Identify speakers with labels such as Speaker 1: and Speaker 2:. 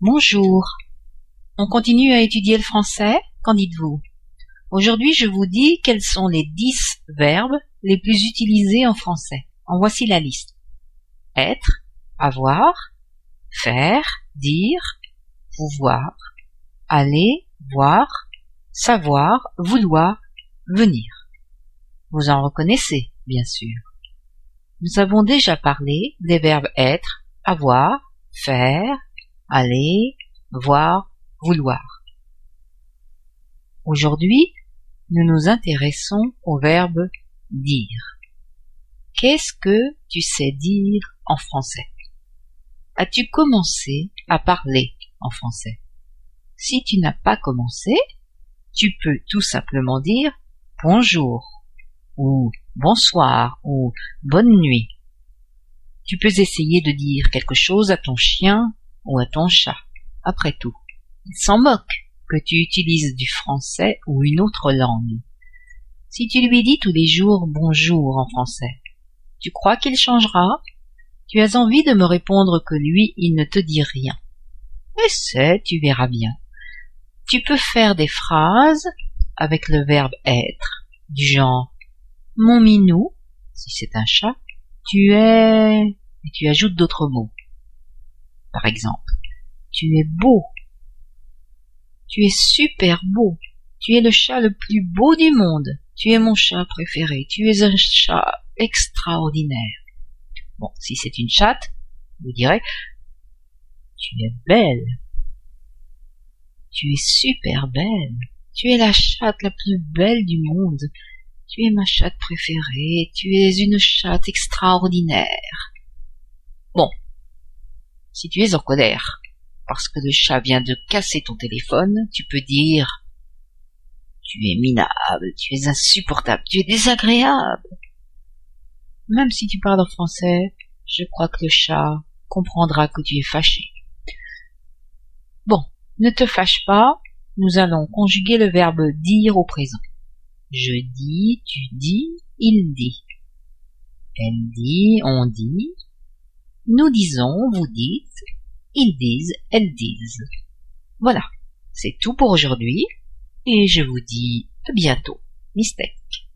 Speaker 1: Bonjour. On continue à étudier le français Qu'en dites-vous? Aujourd'hui, je vous dis quels sont les dix verbes les plus utilisés en français. En voici la liste. Être, avoir, faire, dire, pouvoir, aller, voir, savoir, vouloir, venir. Vous en reconnaissez, bien sûr. Nous avons déjà parlé des verbes être, avoir, faire, aller, voir, vouloir. Aujourd'hui, nous nous intéressons au verbe dire. Qu'est-ce que tu sais dire en français? As-tu commencé à parler en français? Si tu n'as pas commencé, tu peux tout simplement dire bonjour ou bonsoir ou bonne nuit. Tu peux essayer de dire quelque chose à ton chien ou à ton chat. Après tout, il s'en moque que tu utilises du français ou une autre langue. Si tu lui dis tous les jours bonjour en français, tu crois qu'il changera? Tu as envie de me répondre que lui, il ne te dit rien. Essaie, tu verras bien. Tu peux faire des phrases avec le verbe être, du genre mon minou, si c'est un chat, tu es, et tu ajoutes d'autres mots. Par exemple, tu es beau, tu es super beau, tu es le chat le plus beau du monde, tu es mon chat préféré, tu es un chat extraordinaire. Bon, si c'est une chatte, vous direz, tu es belle, tu es super belle, tu es la chatte la plus belle du monde, tu es ma chatte préférée, tu es une chatte extraordinaire. Bon, si tu es en colère, parce que le chat vient de casser ton téléphone, tu peux dire Tu es minable, tu es insupportable, tu es désagréable. Même si tu parles en français, je crois que le chat comprendra que tu es fâché. Bon, ne te fâche pas, nous allons conjuguer le verbe dire au présent. Je dis, tu dis, il dit. Elle dit, on dit. Nous disons, vous dites. Ils disent, elles disent. Voilà, c'est tout pour aujourd'hui et je vous dis à bientôt. Mistake.